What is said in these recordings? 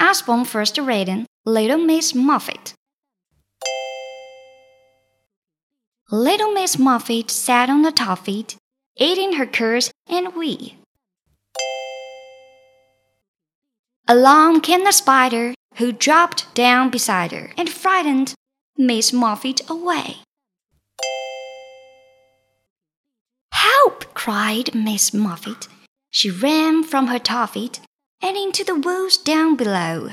Usborne first reading Little Miss Muffet. Little Miss Muffet sat on the top eating her curds and wee. Along came the spider, who dropped down beside her and frightened Miss Muffet away. Help! cried Miss Muffet. She ran from her top and into the woods down below.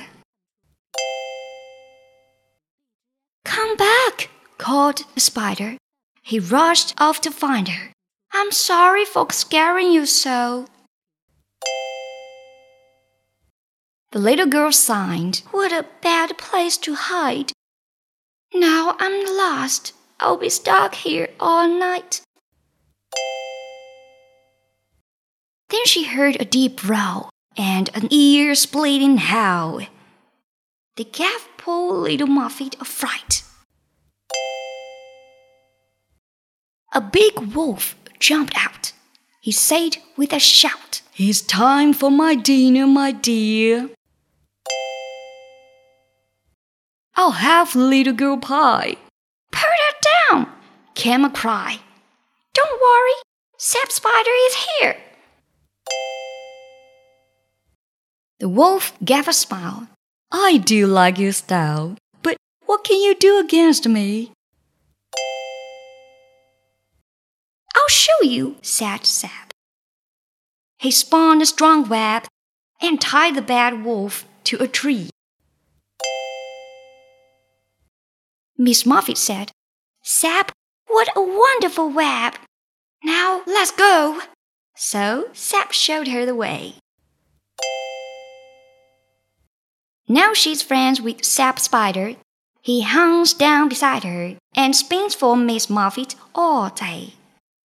Come back! called the spider. He rushed off to find her. I'm sorry for scaring you so. The little girl sighed. What a bad place to hide. Now I'm lost. I'll be stuck here all night. Then she heard a deep row and an ear splitting howl. They gave poor little Muffet a fright. A big wolf jumped out. He said with a shout, It's time for my dinner, my dear. I'll have little girl pie. Put her down, came a cry. Don't worry, Sap Spider is here. The wolf gave a smile. I do like your style, but what can you do against me? I'll show you, said Sap. He spun a strong web and tied the bad wolf to a tree. Miss Muffet said, Sap, what a wonderful web! Now let's go. So Sap showed her the way. Now she's friends with Sap Spider. He hangs down beside her and spins for Miss Muffet all day.